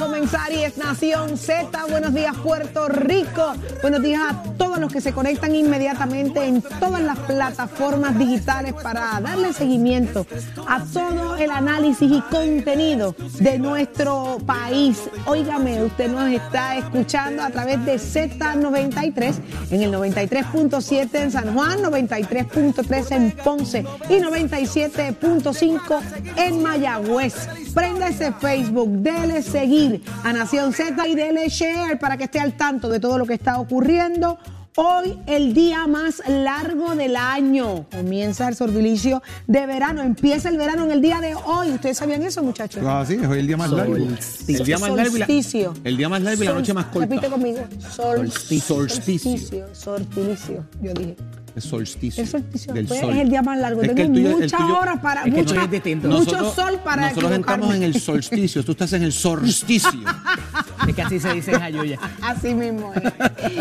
Comenzar y es Nación Z. Buenos días, Puerto Rico. Buenos días a todos los que se conectan inmediatamente en todas las plataformas digitales para darle seguimiento a todo el análisis y contenido de nuestro país. Óigame, usted nos está escuchando a través de Z93 en el 93.7 en San Juan, 93.3 en Ponce y 97.5 en Mayagüez. Prenda Facebook, dele seguir a Nación Z y dele share para que esté al tanto de todo lo que está ocurriendo. Hoy el día más largo del año. Comienza el sorbilicio de verano. Empieza el verano en el día de hoy. ¿Ustedes sabían eso, muchachos? Ah, sí, es hoy el día más largo. El día más largo y la, Solsticio. el día más largo y la noche más corta. Repite conmigo. Sol- Solsticio. Solsticio. Sortilicio. Yo dije. Es solsticio. El solsticio. del Pues sol. es el día más largo. Es que Tengo el tuyo- el muchas tuyo- horas para. es que mucha- es mucho Nosotros- sol para Nosotros equivocarme. en el solsticio, tú estás en el solsticio. Es que así se dice en Jayuya. Así mismo es.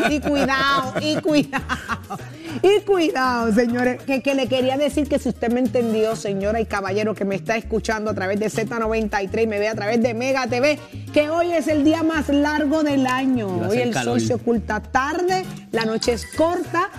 Y cuidado, y cuidado. Y cuidado, señores. Que, que le quería decir que si usted me entendió, señora y caballero que me está escuchando a través de Z93 y me ve a través de Mega TV, que hoy es el día más largo del año. Hoy el calor. sol se oculta tarde, la noche es corta.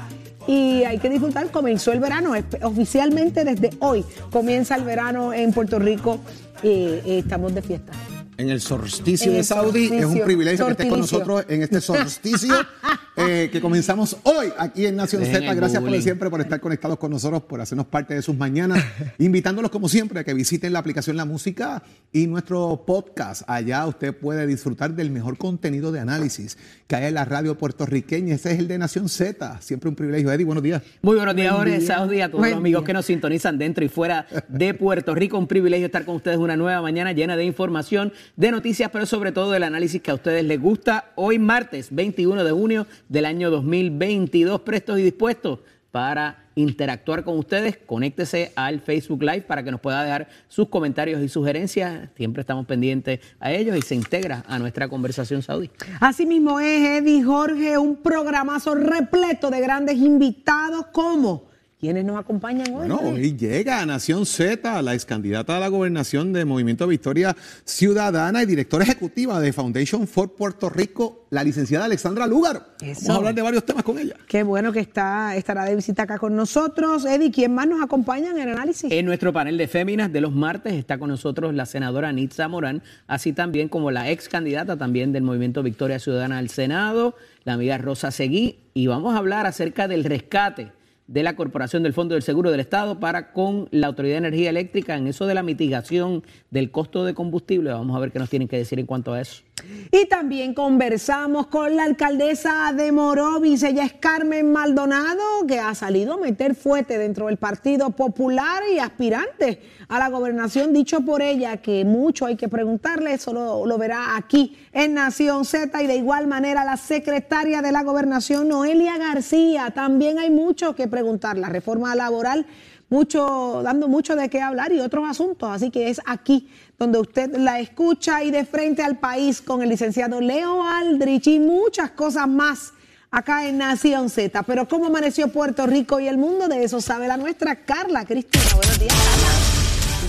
Y hay que disfrutar, comenzó el verano, oficialmente desde hoy comienza el verano en Puerto Rico y estamos de fiesta. En el solsticio En de Saudi. Es un privilegio que estés con Sortilicio. nosotros en este solsticio eh, que comenzamos hoy aquí en Nación Dejen Z. Gracias por siempre, por estar conectados con nosotros, por hacernos parte de sus mañanas. Invitándolos como siempre a que visiten la aplicación La Música y nuestro podcast. Allá usted puede disfrutar del mejor contenido de análisis que hay en la radio puertorriqueña. Ese es el de Nación Z. Siempre un privilegio. Eddie, buenos días. Muy buenos días, Buen Jorge, día. Saudi, a todos Buen los amigos día. que nos sintonizan dentro y fuera de Puerto Rico. Un privilegio estar con ustedes una nueva mañana llena de información, de noticias, pero sobre todo del análisis que a ustedes les gusta. Hoy martes 21 de junio del año 2022, prestos y dispuestos para interactuar con ustedes. Conéctese al Facebook Live para que nos pueda dejar sus comentarios y sugerencias. Siempre estamos pendientes a ellos y se integra a nuestra conversación Saudi. Así mismo es, Eddie Jorge, un programazo repleto de grandes invitados como quienes nos acompañan hoy. Bueno, Eddie? hoy llega a Nación Z, la ex candidata a la gobernación de Movimiento Victoria Ciudadana y directora ejecutiva de Foundation for Puerto Rico, la licenciada Alexandra Lugar. Eso. Vamos a hablar de varios temas con ella. Qué bueno que está, estará de visita acá con nosotros. Eddie, ¿quién más nos acompaña en el análisis? En nuestro panel de féminas de los martes está con nosotros la senadora Nitza Morán, así también como la ex candidata también del Movimiento Victoria Ciudadana al Senado, la amiga Rosa Seguí, y vamos a hablar acerca del rescate de la Corporación del Fondo del Seguro del Estado para con la Autoridad de Energía Eléctrica en eso de la mitigación del costo de combustible. Vamos a ver qué nos tienen que decir en cuanto a eso. Y también conversamos con la alcaldesa de Morovis, ella es Carmen Maldonado, que ha salido a meter fuerte dentro del Partido Popular y aspirante a la gobernación, dicho por ella que mucho hay que preguntarle, eso lo, lo verá aquí en Nación Z. Y de igual manera la secretaria de la gobernación, Noelia García, también hay mucho que preguntar, la reforma laboral mucho, dando mucho de qué hablar y otros asuntos. Así que es aquí donde usted la escucha y de frente al país con el licenciado Leo Aldrich y muchas cosas más acá en Nación Z. Pero cómo amaneció Puerto Rico y el mundo, de eso sabe la nuestra Carla Cristina. Buenos días.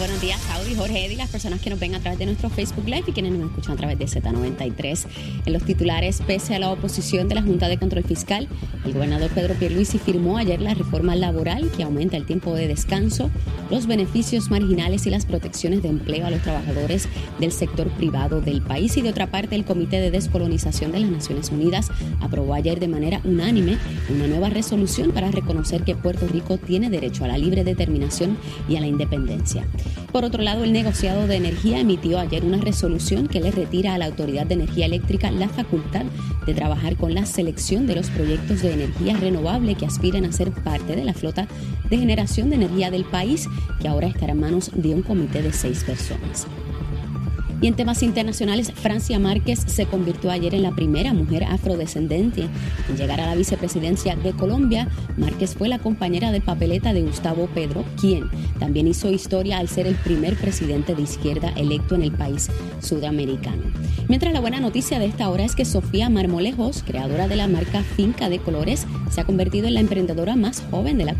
Buenos días, Saudi, Jorge Eddy, las personas que nos ven a través de nuestro Facebook Live y quienes nos escuchan a través de Z93. En los titulares, pese a la oposición de la Junta de Control Fiscal, el gobernador Pedro Pierluisi firmó ayer la reforma laboral que aumenta el tiempo de descanso, los beneficios marginales y las protecciones de empleo a los trabajadores del sector privado del país. Y de otra parte, el Comité de Descolonización de las Naciones Unidas aprobó ayer de manera unánime una nueva resolución para reconocer que Puerto Rico tiene derecho a la libre determinación y a la independencia. Por otro lado, el negociado de energía emitió ayer una resolución que le retira a la Autoridad de Energía Eléctrica la facultad de trabajar con la selección de los proyectos de energía renovable que aspiran a ser parte de la flota de generación de energía del país, que ahora estará en manos de un comité de seis personas. Y en temas internacionales, Francia Márquez se convirtió ayer en la primera mujer afrodescendente en llegar a la vicepresidencia de Colombia. Márquez fue la compañera de papeleta de Gustavo Pedro, quien también hizo historia al ser el primer presidente de izquierda electo en el país sudamericano. Mientras la buena noticia de esta hora es que Sofía Marmolejos, creadora de la marca Finca de Colores, se ha convertido en la emprendedora más joven de la,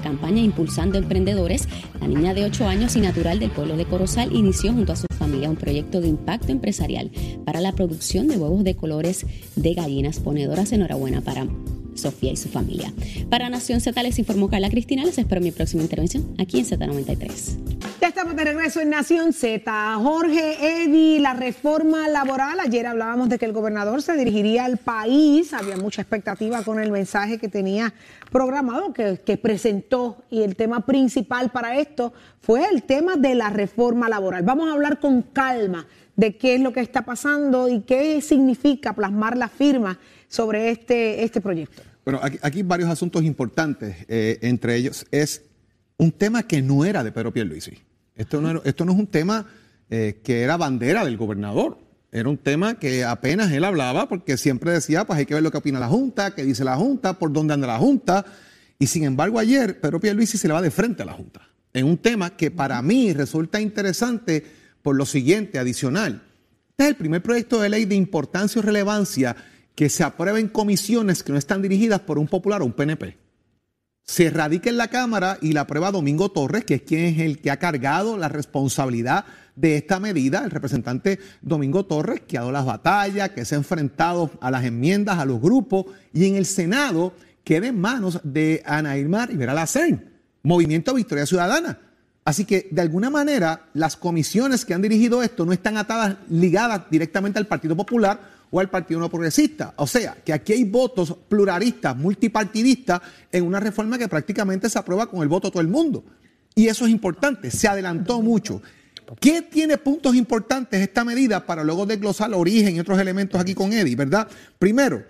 campaña Impulsando Emprendedores. La niña de 8 años y natural del pueblo de Corozal inició junto a su familia un proyecto de impacto empresarial para la producción de huevos de colores de gallinas ponedoras. Enhorabuena para Sofía y su familia. Para Nación Z les informó Carla Cristina. Les espero mi próxima intervención aquí en Z93. Ya estamos de regreso en Nación Z. Jorge, Eddy, la reforma laboral. Ayer hablábamos de que el gobernador se dirigiría al país. Había mucha expectativa con el mensaje que tenía programado, que, que presentó. Y el tema principal para esto fue el tema de la reforma laboral. Vamos a hablar con calma de qué es lo que está pasando y qué significa plasmar la firma sobre este, este proyecto. Bueno, aquí, hay varios asuntos importantes. Eh, entre ellos es un tema que no era de Pedro Pierluisi. Esto no, esto no es un tema eh, que era bandera del gobernador. Era un tema que apenas él hablaba porque siempre decía, pues hay que ver lo que opina la Junta, qué dice la Junta, por dónde anda la Junta. Y sin embargo ayer Pedro Pierluisi se le va de frente a la Junta. En un tema que para mí resulta interesante por lo siguiente, adicional. Este es el primer proyecto de ley de importancia o relevancia que se aprueba en comisiones que no están dirigidas por un popular o un PNP. Se radica en la Cámara y la aprueba Domingo Torres, que es quien es el que ha cargado la responsabilidad de esta medida, el representante Domingo Torres, que ha dado las batallas, que se ha enfrentado a las enmiendas, a los grupos, y en el Senado queda en manos de Ana Irma Rivera Lacén, Movimiento Victoria Ciudadana. Así que, de alguna manera, las comisiones que han dirigido esto no están atadas, ligadas directamente al Partido Popular, o al Partido No Progresista. O sea, que aquí hay votos pluralistas, multipartidistas, en una reforma que prácticamente se aprueba con el voto de todo el mundo. Y eso es importante, se adelantó mucho. ¿Qué tiene puntos importantes esta medida para luego desglosar el origen y otros elementos aquí con Eddie, verdad? Primero,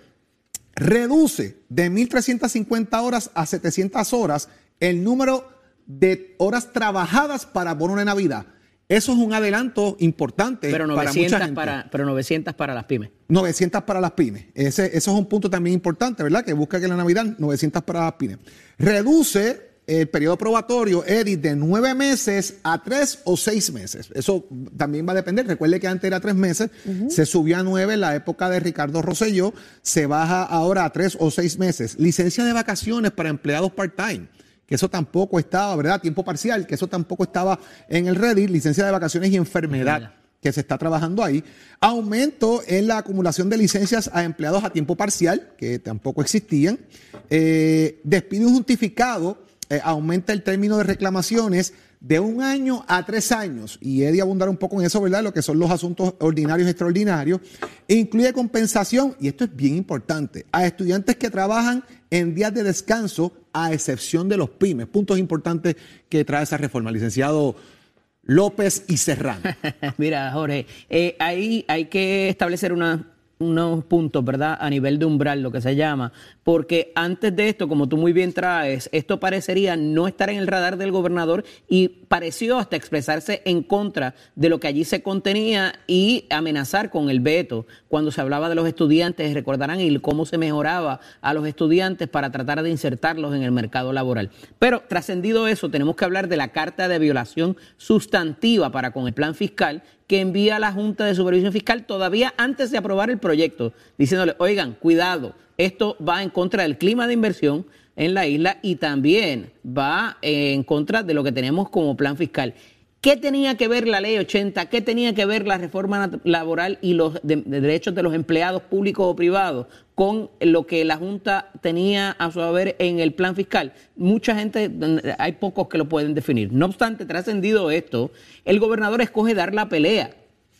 reduce de 1.350 horas a 700 horas el número de horas trabajadas para bono de Navidad. Eso es un adelanto importante pero 900 para mucha gente. Para, pero 900 para las pymes. 900 para las pymes. Ese, eso es un punto también importante, ¿verdad? Que busca que la Navidad 900 para las pymes. Reduce el periodo probatorio, Edith, de nueve meses a tres o seis meses. Eso también va a depender. Recuerde que antes era tres meses, se subió a nueve en la época de Ricardo Rosselló, se baja ahora a tres o seis meses. Licencia de vacaciones para empleados part-time que eso tampoco estaba, ¿verdad? Tiempo parcial, que eso tampoco estaba en el Reddit, licencia de vacaciones y enfermedad, que se está trabajando ahí. Aumento en la acumulación de licencias a empleados a tiempo parcial, que tampoco existían. Eh, despido justificado, eh, aumenta el término de reclamaciones de un año a tres años, y he de abundar un poco en eso, ¿verdad? Lo que son los asuntos ordinarios y extraordinarios, e incluye compensación, y esto es bien importante, a estudiantes que trabajan en días de descanso, a excepción de los pymes. Puntos importantes que trae esa reforma, licenciado López y Serrano. Mira, Jorge, eh, ahí hay que establecer una, unos puntos, ¿verdad? A nivel de umbral, lo que se llama, porque antes de esto, como tú muy bien traes, esto parecería no estar en el radar del gobernador y pareció hasta expresarse en contra de lo que allí se contenía y amenazar con el veto cuando se hablaba de los estudiantes, recordarán, y cómo se mejoraba a los estudiantes para tratar de insertarlos en el mercado laboral. Pero trascendido eso, tenemos que hablar de la carta de violación sustantiva para con el plan fiscal que envía la Junta de Supervisión Fiscal todavía antes de aprobar el proyecto, diciéndole, oigan, cuidado, esto va en contra del clima de inversión en la isla y también va en contra de lo que tenemos como plan fiscal. ¿Qué tenía que ver la ley 80? ¿Qué tenía que ver la reforma laboral y los de- de derechos de los empleados públicos o privados con lo que la Junta tenía a su haber en el plan fiscal? Mucha gente, hay pocos que lo pueden definir. No obstante, trascendido esto, el gobernador escoge dar la pelea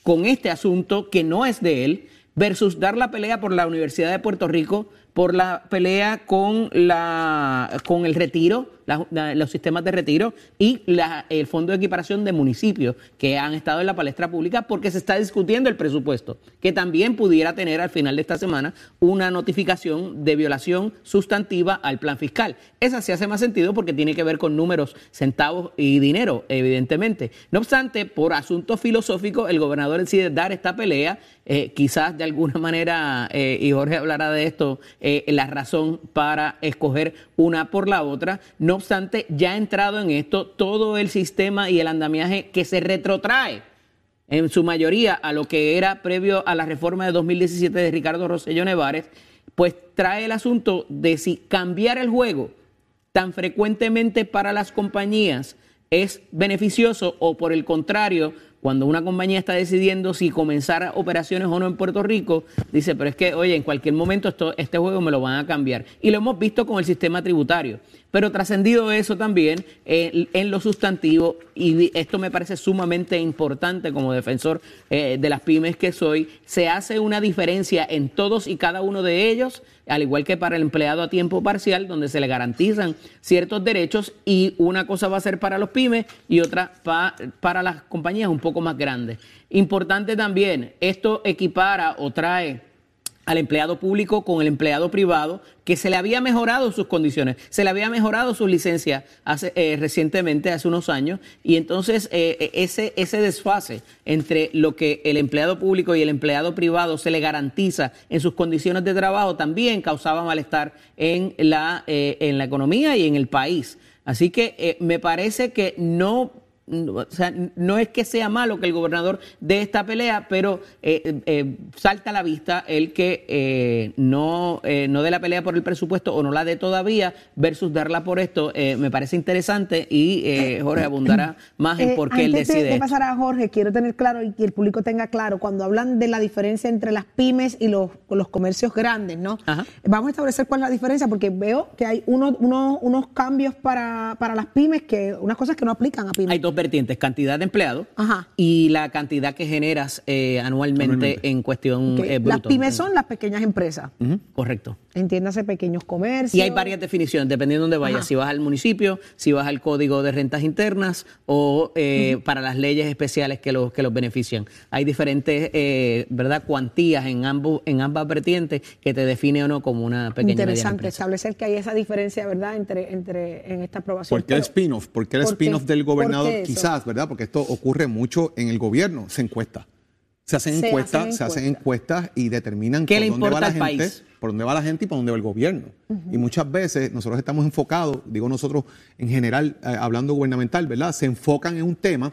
con este asunto que no es de él versus dar la pelea por la Universidad de Puerto Rico, por la pelea con, la, con el retiro, los sistemas de retiro y el Fondo de Equiparación de Municipios que han estado en la palestra pública porque se está discutiendo el presupuesto, que también pudiera tener al final de esta semana una notificación de violación sustantiva al plan fiscal. Esa sí hace más sentido porque tiene que ver con números, centavos y dinero, evidentemente. No obstante, por asunto filosófico, el gobernador decide dar esta pelea, eh, quizás de alguna manera, eh, y Jorge hablará de esto, eh, la razón para escoger una por la otra. No obstante, ya ha entrado en esto todo el sistema y el andamiaje que se retrotrae en su mayoría a lo que era previo a la reforma de 2017 de Ricardo Rosselló Nevares, pues trae el asunto de si cambiar el juego tan frecuentemente para las compañías es beneficioso o por el contrario, cuando una compañía está decidiendo si comenzar operaciones o no en Puerto Rico, dice, pero es que, oye, en cualquier momento esto, este juego me lo van a cambiar. Y lo hemos visto con el sistema tributario. Pero trascendido eso también eh, en lo sustantivo, y esto me parece sumamente importante como defensor eh, de las pymes que soy, se hace una diferencia en todos y cada uno de ellos, al igual que para el empleado a tiempo parcial, donde se le garantizan ciertos derechos y una cosa va a ser para los pymes y otra pa- para las compañías un poco más grandes. Importante también, esto equipara o trae al empleado público con el empleado privado, que se le había mejorado sus condiciones, se le había mejorado su licencia hace, eh, recientemente, hace unos años, y entonces eh, ese, ese desfase entre lo que el empleado público y el empleado privado se le garantiza en sus condiciones de trabajo también causaba malestar en la, eh, en la economía y en el país. Así que eh, me parece que no, o sea, no es que sea malo que el gobernador dé esta pelea, pero eh, eh, salta a la vista el que eh, no, eh, no dé la pelea por el presupuesto o no la dé todavía versus darla por esto. me parece interesante y Jorge abundará más en por qué él antes de- decide. De, esto. pasar a Jorge, quiero tener claro y que el público tenga claro, cuando hablan de la diferencia entre las pymes y los, los comercios grandes, ¿no? Ajá. Vamos a establecer cuál es la diferencia, porque veo que hay unos, unos, unos cambios para, para las pymes, que unas cosas que no aplican a pymes. Hay dos vertientes, cantidad de empleados Ajá. y la cantidad que generas eh, anualmente, en cuestión eh, Las pymes son las pequeñas empresas, Correcto. Entiéndase pequeños comercios. Y hay varias definiciones, dependiendo de dónde vayas. Ajá. Si vas al municipio, si vas al código de rentas internas o eh, para las leyes especiales que los, que los benefician. Hay diferentes, eh, ¿verdad?, cuantías en, ambos, en ambas vertientes que te define o no como una pequeña Interesante empresa. establecer que hay esa diferencia, ¿verdad?, entre, entre en esta aprobación. ¿Por qué el spin-off? ¿Por qué el spin-off del ¿Por gobernador? Quizás, ¿verdad? Porque esto ocurre mucho en el gobierno. Se encuesta. Se hacen Se encuestas, hacen se hacen encuestas. encuestas y determinan ¿Qué por le dónde va importa la al gente, país? Por dónde va la gente y por dónde va el gobierno. Y muchas veces nosotros estamos enfocados, digo nosotros en general, eh, hablando gubernamental, ¿verdad? Se enfocan en un tema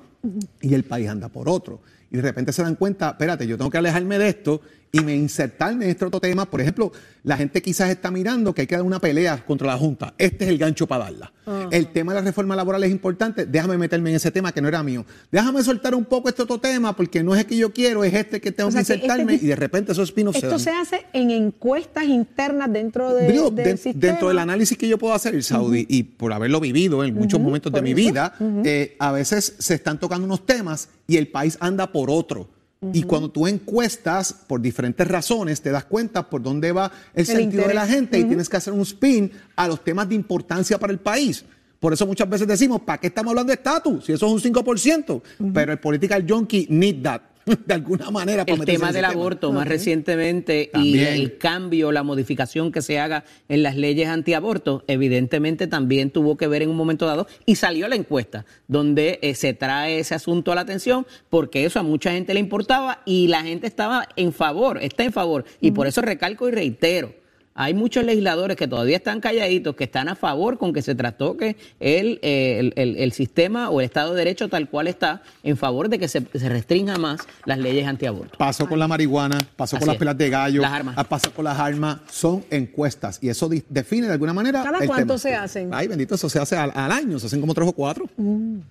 y el país anda por otro. Y de repente se dan cuenta, espérate, yo tengo que alejarme de esto y me insertarme en este otro tema. Por ejemplo, la gente quizás está mirando que hay que dar una pelea contra la Junta. Este es el gancho para darla. El tema de la reforma laboral es importante. Déjame meterme en ese tema que no era mío. Déjame soltar un poco este otro tema porque no es el que yo quiero, es este que tengo O sea, que que este insertarme. y de repente esos spin-offs se Esto dan. se hace en encuestas internas dentro de, Digo, del sistema. dentro del análisis que yo puedo hacer, el Saudi, y por haberlo vivido en muchos momentos de mi vida, eh, a veces se están tocando unos temas y el país anda por otro. Y cuando tú encuestas por diferentes razones, te das cuenta por dónde va el, sentido de la gente y tienes que hacer un spin a los temas de importancia para el país. Por eso muchas veces decimos, ¿para qué estamos hablando de estatus? Si eso es un 5%. Pero el political junkie need that, de alguna manera. para El tema del aborto más recientemente y el cambio, la modificación que se haga en las leyes antiaborto, evidentemente también tuvo que ver en un momento dado y salió la encuesta donde eh, se trae ese asunto a la atención porque eso a mucha gente le importaba y la gente estaba en favor, está en favor y por eso recalco y reitero. Hay muchos legisladores que todavía están calladitos, que están a favor con que se trastoque el, eh, el, el- el sistema o el Estado de Derecho tal cual está, en favor de que se, se restrinja más las leyes antiaborto. Pasó con la marihuana, pasó Así con las es. pelas de gallo, Las armas. ah, pasó con las armas, son encuestas y eso define de alguna manera. ¿Cada el cuánto tema. se hacen? Ay, bendito, eso se hace al, al año, se hacen como tres o cuatro.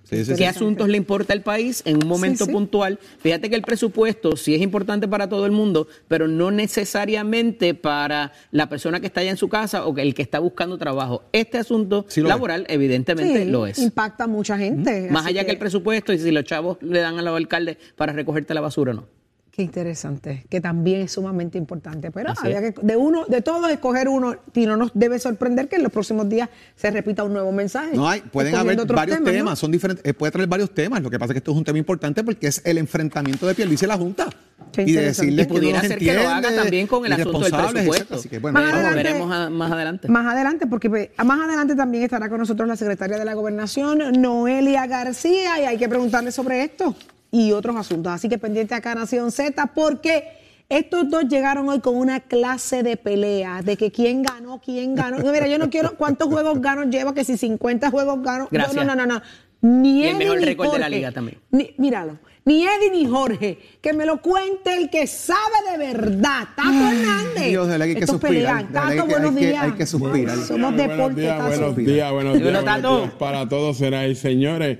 Sí, sí. ¿Qué asuntos le importa al país en un momento Sí, sí. puntual? Fíjate que el presupuesto sí es importante para todo el mundo, pero no necesariamente para la persona que está allá en su casa o que el que está buscando trabajo. Este asunto Sí lo laboral, evidentemente, Sí, lo es. Impacta a mucha gente. Más allá que... el presupuesto y si los chavos le dan a los alcaldes para recogerte la basura o no. Qué interesante, que también es sumamente importante. Pero Así había es. que, de uno, de todos escoger uno, y no nos debe sorprender que en los próximos días se repita un nuevo mensaje. No hay, pueden haber varios temas, ¿no? son diferentes, eh, puede traer varios temas. Lo que pasa es que esto es un tema importante porque es el enfrentamiento de Pierluisi y la Junta. Qué y decirles Y que no pudiera los ser que lo haga también con el asunto del presupuesto. Así que, bueno, Más adelante. veremos a- más adelante. Más adelante, porque pues, más adelante también estará con nosotros la secretaria de la Gobernación, Noelia García, y hay que preguntarle sobre esto y otros asuntos. Así que pendiente acá Nación Z, porque estos dos llegaron hoy con una clase de pelea de que quién ganó, quién ganó. Mira, yo no quiero cuántos juegos ganos lleva, que si 50 juegos ganó. Yo, Gracias. No, no, no, no. Ni Y el Eddie mejor ni récord de la Jorge. liga también. Ni- míralo. Ni Eddie ni Jorge. Que me lo cuente el que sabe de verdad. Tato Hernández. Dios, de verdad que hay que Estos suspirar, pelean. de verdad Tato, que hay buenos que- días. hay que suspirar. Somos buenos deporte, días, Tato. buenos días, buenos días para todos, será y señores.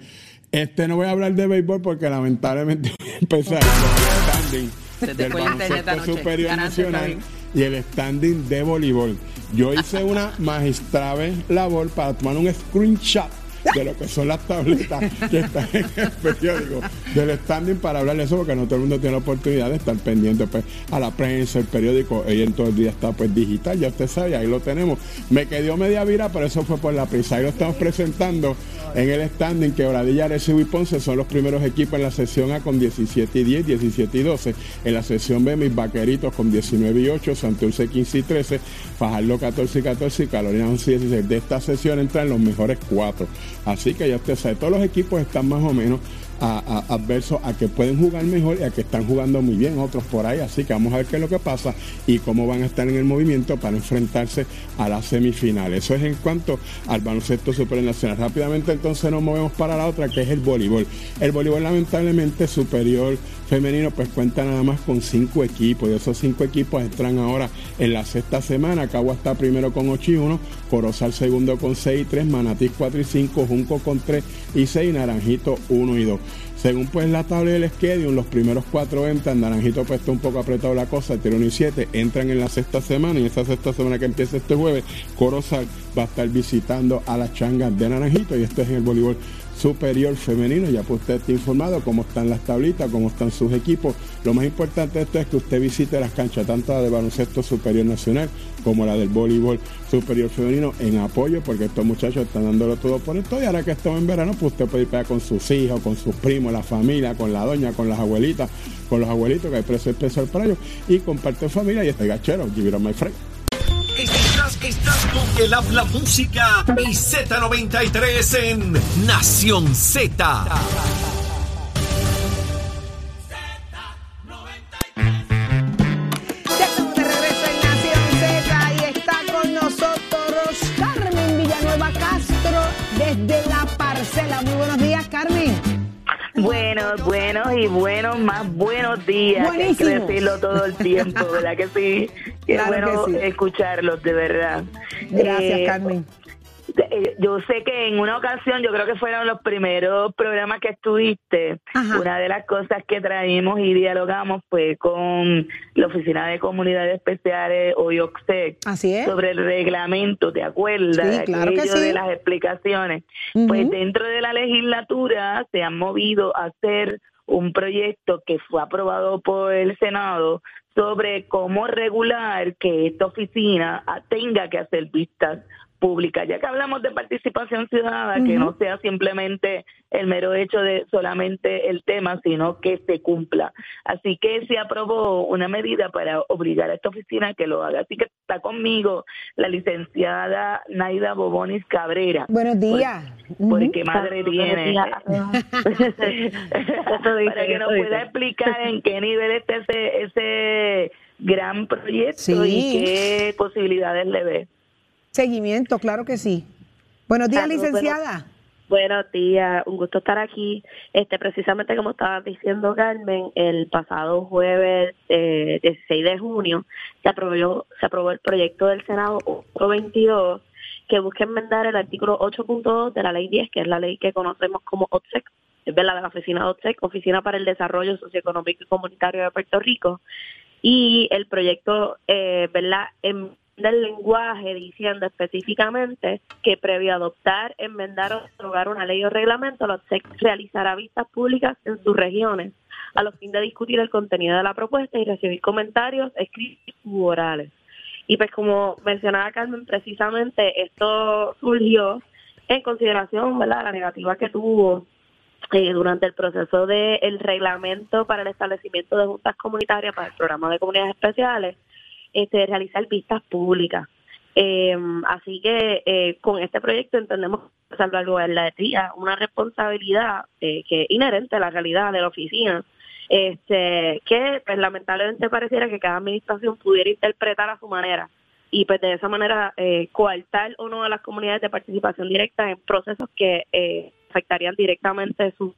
Este no voy a hablar de béisbol porque lamentablemente voy a empezar el standing del baloncesto superior Ganaste, nacional y el standing de voleibol. Yo hice una magistrable labor para tomar un screenshot de lo que son las tabletas que están en el periódico del standing para hablar de eso porque no todo el mundo tiene la oportunidad de estar pendiente pues a la prensa, el periódico, hoy en todo el día está pues digital, ya usted sabe, ahí lo tenemos. Me quedó media vira, pero eso fue por la prisa. Ahí lo estamos presentando en el standing que Oradilla, Arecibo y Ponce son los primeros equipos en la sesión A con 17 y 10, 17 y 12. En la sesión B, mis vaqueritos con 19 y 8, Santurce 15 y 13, Fajardo 14 y 14 y Carolina 11 y 16. De esta sesión entran los mejores cuatro. Así que ya usted sabe, todos los equipos están más o menos adversos a que pueden jugar mejor y a que están jugando muy bien otros por ahí. Así que vamos a ver qué es lo que pasa y cómo van a estar en el movimiento para enfrentarse a las semifinales. Eso es en cuanto al baloncesto supernacional. Rápidamente entonces nos movemos para la otra que es el voleibol. El voleibol lamentablemente superior femenino pues cuenta nada más con cinco equipos y esos cinco equipos entran ahora en la sexta semana. Cagua está primero con 8 y 1, Corozal segundo con 6 y 3, Manatí 4 y 5, Junco con 3 y 6, Naranjito 1 y 2. Según pues la tabla del Schedule, los primeros cuatro entran, Naranjito pues está un poco apretado la cosa, tiene 1 y 7, entran en la sexta semana y esta sexta semana que empieza este jueves, Corozal va a estar visitando a las changas de Naranjito y esto es en el voleibol superior femenino. Ya pues usted está informado cómo están las tablitas, cómo están sus equipos. Lo más importante de esto es que usted visite las canchas, tanto la de baloncesto superior nacional como la del voleibol superior femenino, en apoyo, porque estos muchachos están dándolo todo por esto. Y ahora que estamos en verano, pues usted puede ir para con sus hijos, con sus primos, la familia, con la doña, con las abuelitas, con los abuelitos, que hay precio especial para ellos, y comparte familia y este gachero, give it my friend. Estás, con el habla música y Z93 en Nación Z. Ya estamos de regreso en Nación Z y está con nosotros Carmen Villanueva Castro desde La Parcela. Muy buenos días, Carmen. Buenos, buenos y buenos, más buenos días. Hay que decirlo todo el tiempo, ¿verdad que sí? Qué Claro bueno que sí. escucharlos, de verdad. Gracias, Eh, Carmen. eh, Yo sé que en una ocasión, yo creo que fueron los primeros programas que estuviste, Ajá. una de las cosas que traímos y dialogamos fue con la Oficina de Comunidades Especiales, o IOCSEC, Así es. sobre el reglamento, ¿te acuerdas? Sí, claro que sí. de las explicaciones. Pues dentro de la legislatura se han movido a hacer un proyecto que fue aprobado por el Senado sobre cómo regular que esta oficina tenga que hacer vistas públicas, ya que hablamos de participación ciudadana, que no sea simplemente el mero hecho de solamente el tema, sino que se cumpla. Así que se aprobó una medida para obligar a esta oficina a que lo haga. Así que está conmigo la licenciada Naida Bobonis Cabrera. Buenos días. Porque Ujú. madre tiene. para que nos pueda explicar en qué nivel está ese, ese gran proyecto Sí. y qué posibilidades le ve. Seguimiento, claro que sí. Buenos días, licenciada. Buenos días, un gusto estar aquí. Este, precisamente como estaba diciendo Carmen, el pasado jueves eh, 16 de junio se aprobó, se aprobó el proyecto del Senado 822 que busca enmendar el artículo 8.2 de la ley 10, que es la ley que conocemos como OTSEC, es verdad, de la oficina OTSEC, Oficina para el Desarrollo Socioeconómico y Comunitario de Puerto Rico. Y el proyecto, eh, ¿verdad?, en del lenguaje diciendo específicamente que previo a adoptar, enmendar o derogar una ley o reglamento, la OTSEC realizará vistas públicas en sus regiones a los fines de discutir el contenido de la propuesta y recibir comentarios escritos u orales. Y pues como mencionaba Carmen, precisamente esto surgió en consideración, ¿verdad?, la negativa que tuvo eh, durante el proceso del reglamento para el establecimiento de juntas comunitarias para el programa de comunidades especiales, este, realizar vistas públicas. Eh, así que eh, con este proyecto entendemos salvaguardaría una responsabilidad eh, que es inherente a la realidad de la oficina, este, que pues, lamentablemente pareciera que cada administración pudiera interpretar a su manera y pues de esa manera eh, coartar o no a las comunidades de participación directa en procesos que eh, afectarían directamente su,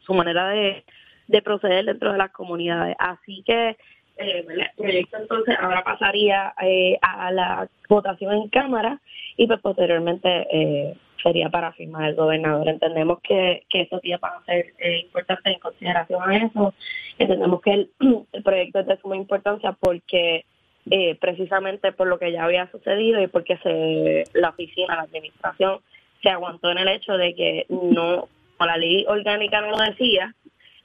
su, manera de proceder dentro de las comunidades. Así que eh, el proyecto entonces ahora pasaría eh, a la votación en Cámara y pues posteriormente eh, sería para firmar el gobernador. Entendemos que, que estos días van a ser eh, importantes en consideración a eso. Entendemos que el, el proyecto es de suma importancia porque eh, precisamente por lo que ya había sucedido y porque se la oficina, la administración, se aguantó en el hecho de que no, como la ley orgánica no lo decía,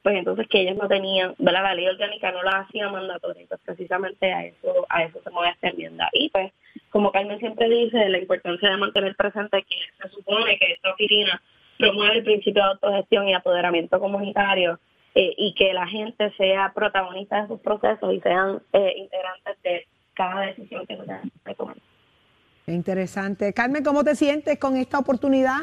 pues entonces que ellos no tenían, ¿verdad? La ley orgánica no la hacía mandatoria, entonces precisamente a eso, a eso se mueve esta enmienda. Y pues, como Carmen siempre dice, la importancia de mantener presente que se supone que esta oficina promueve el principio de autogestión y apoderamiento comunitario eh, y que la gente sea protagonista de sus procesos y sean eh, integrantes de cada decisión que se tome. Interesante. Carmen, ¿cómo te sientes con esta oportunidad?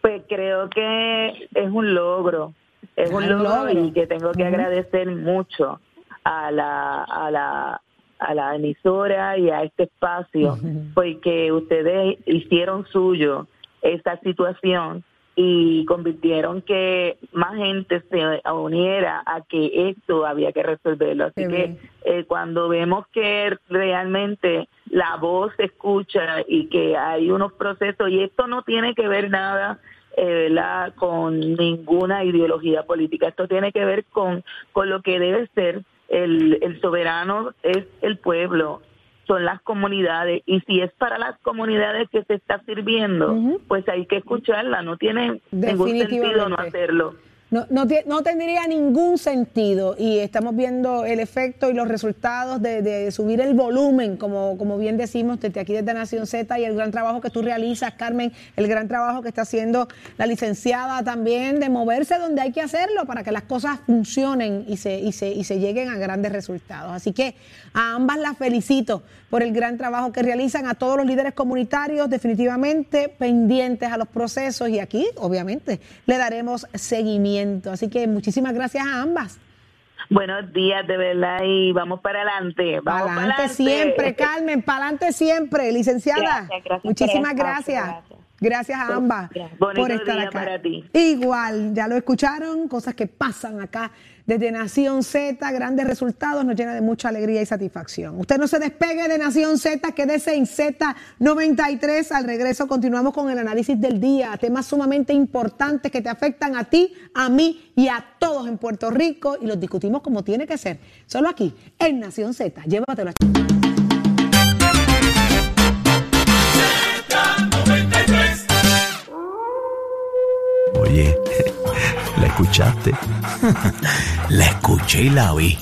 Pues creo que es un logro, es un logro, y que tengo que agradecer mucho a la, a la a la emisora y a este espacio porque ustedes hicieron suyo esta situación y convirtieron que más gente se uniera a que esto había que resolverlo. Así Qué que eh, cuando vemos que realmente la voz se escucha y que hay unos procesos, y esto no tiene que ver nada eh, ¿verdad? con ninguna ideología política, esto tiene que ver con, con lo que debe ser el, el soberano, es el pueblo, son las comunidades, y si es para las comunidades que se está sirviendo, pues hay que escucharla, no tiene ningún sentido no hacerlo. No, no, no tendría ningún sentido y estamos viendo el efecto y los resultados de, de subir el volumen, como, como bien decimos desde aquí desde Nación Z y el gran trabajo que tú realizas, Carmen, el gran trabajo que está haciendo la licenciada también de moverse donde hay que hacerlo para que las cosas funcionen y se, y se, y se lleguen a grandes resultados. Así que a ambas las felicito por el gran trabajo que realizan, a todos los líderes comunitarios definitivamente pendientes a los procesos y aquí obviamente le daremos seguimiento. Así que muchísimas gracias a ambas. Buenos días, de verdad, y vamos para adelante. Vamos para Pa'lante siempre, Carmen, pa'lante siempre, licenciada. Gracias, gracias por Muchísimas gracias. gracias. Gracias a ambas por estar acá. para ti. Igual, ya lo escucharon, cosas que pasan acá desde Nación Z, grandes resultados, nos llena de mucha alegría y satisfacción. Usted no se despegue de Nación Z, quédese en Z93. Al regreso continuamos con el análisis del día, temas sumamente importantes que te afectan a ti, a mí y a todos en Puerto Rico y los discutimos como tiene que ser. Solo aquí, en Nación Z. Llévatelo. Oye, ¿la escuchaste? La escuché y la vi.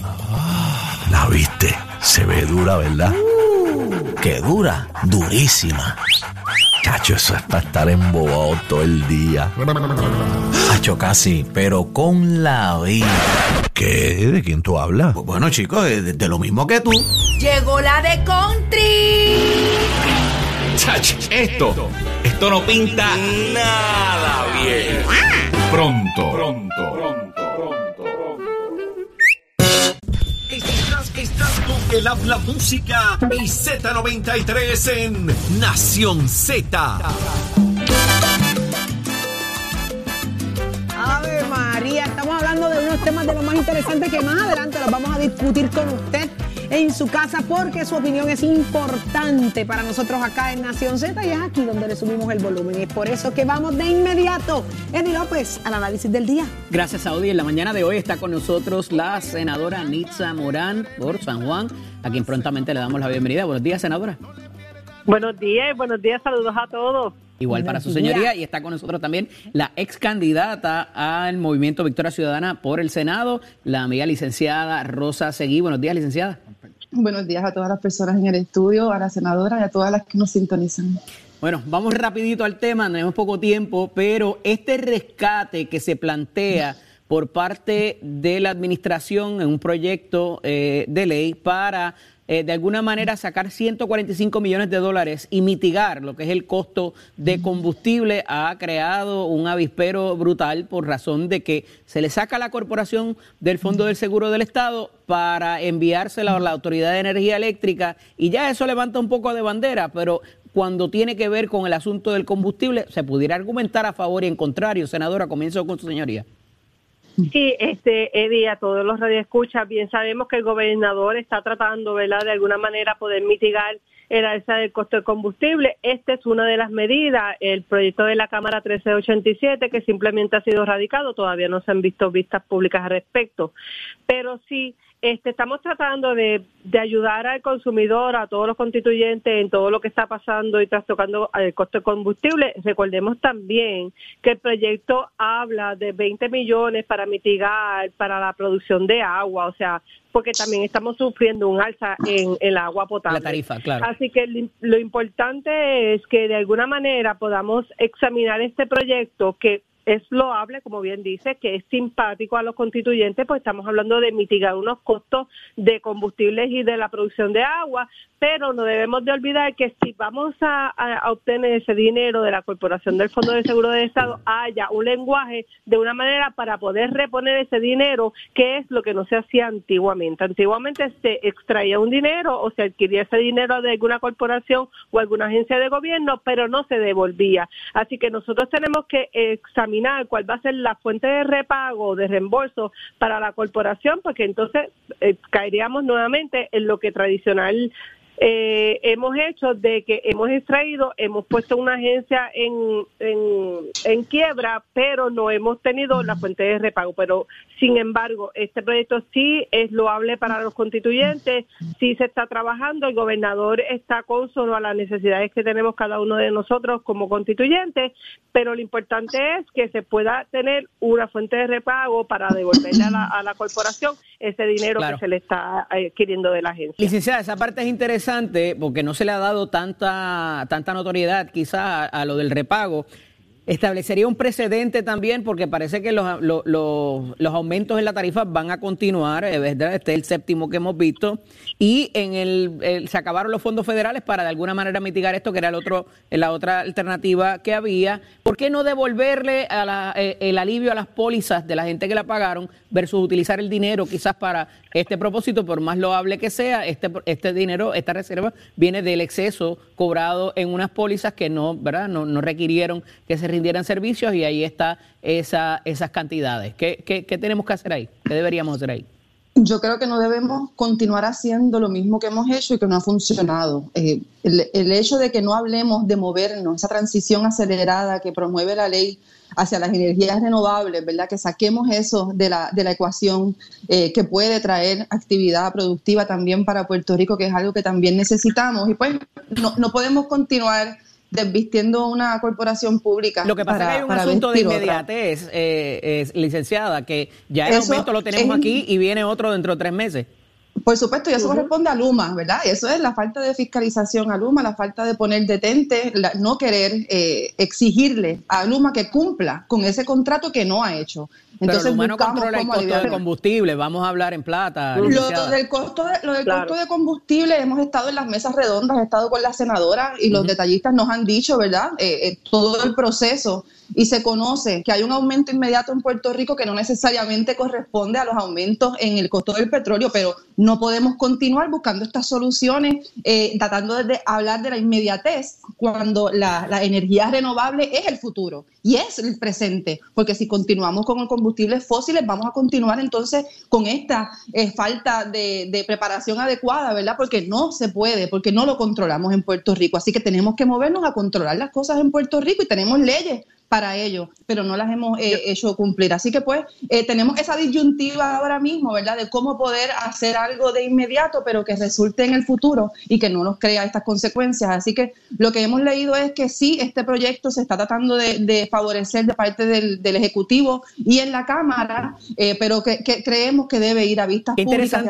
¿La viste? Se ve dura, ¿verdad? ¿Qué dura? Durísima. Chacho, eso es para estar embobado todo el día. Chacho, casi, pero con la vida. ¿Qué? ¿De quién tú hablas? Bueno, chicos, de, de lo mismo que tú. Llegó la de country. Chach, esto, esto no pinta nada bien. Pronto, pronto, pronto, pronto. Estás, estás con el habla música y Z93 en Nación Z. Ave María, estamos hablando de unos temas de los más interesantes que más adelante los vamos a discutir con usted en su casa porque su opinión es importante para nosotros acá en Nación Z y es aquí donde le subimos el volumen. Y es por eso que vamos de inmediato, Eddie López, al análisis del día. Gracias, Saudi. En la mañana de hoy está con nosotros la senadora Nitza Morán por San Juan, a quien prontamente le damos la bienvenida. Buenos días, senadora. Buenos días, buenos días, saludos a todos. Igual para su señoría. Y está con nosotros también la ex candidata al Movimiento Victoria Ciudadana por el Senado, la amiga licenciada Rosa Seguí. Buenos días, licenciada. Buenos días a todas las personas en el estudio, a la senadora y a todas las que nos sintonizan. Bueno, vamos rapidito al tema, tenemos poco tiempo, pero este rescate que se plantea por parte de la administración en un proyecto eh, de ley para eh, de alguna manera sacar 145 millones de dólares y mitigar lo que es el costo de combustible ha creado un avispero brutal por razón de que se le saca a la corporación del Fondo del Seguro del Estado para enviársela a la Autoridad de Energía Eléctrica y ya eso levanta un poco de bandera, pero cuando tiene que ver con el asunto del combustible, se pudiera argumentar a favor y en contrario. Senadora, comienzo con su señoría. Sí, este, Eddie, a todos los radioescuchas, bien sabemos que el gobernador está tratando, ¿verdad?, de alguna manera poder mitigar el alza del costo de combustible. Esta es una de las medidas, el proyecto de la Cámara 1387, que simplemente ha sido radicado, todavía no se han visto vistas públicas al respecto. Pero sí, este, estamos tratando de, de, ayudar al consumidor, a todos los constituyentes en todo lo que está pasando y trastocando el costo de combustible. Recordemos también que el proyecto habla de 20 millones para mitigar para la producción de agua, o sea, porque también estamos sufriendo un alza en el agua potable. La tarifa, claro. Así que lo importante es que de alguna manera podamos examinar este proyecto que es loable, como bien dice, que es simpático a los constituyentes, pues estamos hablando de mitigar unos costos de combustibles y de la producción de agua, pero no debemos de olvidar que si vamos a, obtener ese dinero de la Corporación del Fondo de Seguro del Estado, haya un lenguaje de una manera para poder reponer ese dinero, que es lo que no se hacía antiguamente. Antiguamente se extraía un dinero o se adquiría ese dinero de alguna corporación o alguna agencia de gobierno, pero no se devolvía. Así que nosotros tenemos que examinar cuál va a ser la fuente de repago, de reembolso para la corporación, porque entonces eh, caeríamos nuevamente en lo que tradicional eh, hemos hecho de que hemos extraído, hemos puesto una agencia en, en, quiebra, pero no hemos tenido la fuente de repago. Pero, sin embargo, este proyecto sí es loable para los constituyentes, sí se está trabajando, el gobernador está consono a las necesidades que tenemos cada uno de nosotros como constituyentes, pero lo importante es que se pueda tener una fuente de repago para devolverle a la, a la corporación ese dinero que se le está adquiriendo de la agencia. Licenciada, esa parte es interesante porque no se le ha dado tanta, tanta notoriedad quizá a, lo del repago. Establecería un precedente también porque parece que los, los, aumentos en la tarifa van a continuar, ¿verdad? este es el séptimo que hemos visto, y en el, se acabaron los fondos federales para de alguna manera mitigar esto, que era el otro, la otra alternativa que había. ¿Por qué no devolverle a eh, el alivio a las pólizas de la gente que la pagaron versus utilizar el dinero quizás para este propósito, por más loable que sea, este, este dinero, esta reserva viene del exceso cobrado en unas pólizas que no, ¿verdad? No, no requirieron que se rindieran servicios y ahí está esa, esas cantidades. ¿Qué, ¿Qué, tenemos que hacer ahí? ¿Qué deberíamos hacer ahí? Yo creo que no debemos continuar haciendo lo mismo que hemos hecho y que no ha funcionado. Eh, el, el hecho de que no hablemos de movernos, esa transición acelerada que promueve la ley hacia las energías renovables, ¿verdad? Que saquemos eso de la, de la ecuación eh, que puede traer actividad productiva también para Puerto Rico, que es algo que también necesitamos. Y pues no, no podemos continuar desvistiendo una corporación pública. Lo que pasa es que hay un asunto de inmediatez, eh, licenciada, que ya el aumento lo tenemos aquí y viene otro dentro de tres meses. Por supuesto, y eso corresponde a Luma, ¿verdad? Eso es la falta de fiscalización a Luma, la falta de poner detente, no querer eh, exigirle a Luma que cumpla con ese contrato que no ha hecho. Entonces, Pero no controla el costo de combustible, vamos a hablar en plata. Lo del, costo de, lo del costo de combustible, hemos estado en las mesas redondas, he estado con la senadora y los detallistas nos han dicho, ¿verdad? Eh, eh, todo el proceso y se conoce que hay un aumento inmediato en Puerto Rico que no necesariamente corresponde a los aumentos en el costo del petróleo, pero no podemos continuar buscando estas soluciones, eh, tratando de hablar de la inmediatez, cuando la, energía renovable es el futuro y es el presente, porque si continuamos con combustibles fósiles, vamos a continuar entonces con esta eh, falta de, de preparación adecuada, ¿verdad? Porque no se puede, porque no lo controlamos en Puerto Rico. Así que tenemos que movernos a controlar las cosas en Puerto Rico y tenemos leyes para ello, pero no las hemos eh, hecho cumplir. Así que pues eh, tenemos esa disyuntiva ahora mismo, ¿verdad? De cómo poder hacer algo de inmediato, pero que resulte en el futuro y que no nos crea estas consecuencias. Así que lo que hemos leído es que sí, este proyecto se está tratando de, favorecer de parte del, Ejecutivo y en la Cámara, eh, pero que, creemos que debe ir a vistas qué públicas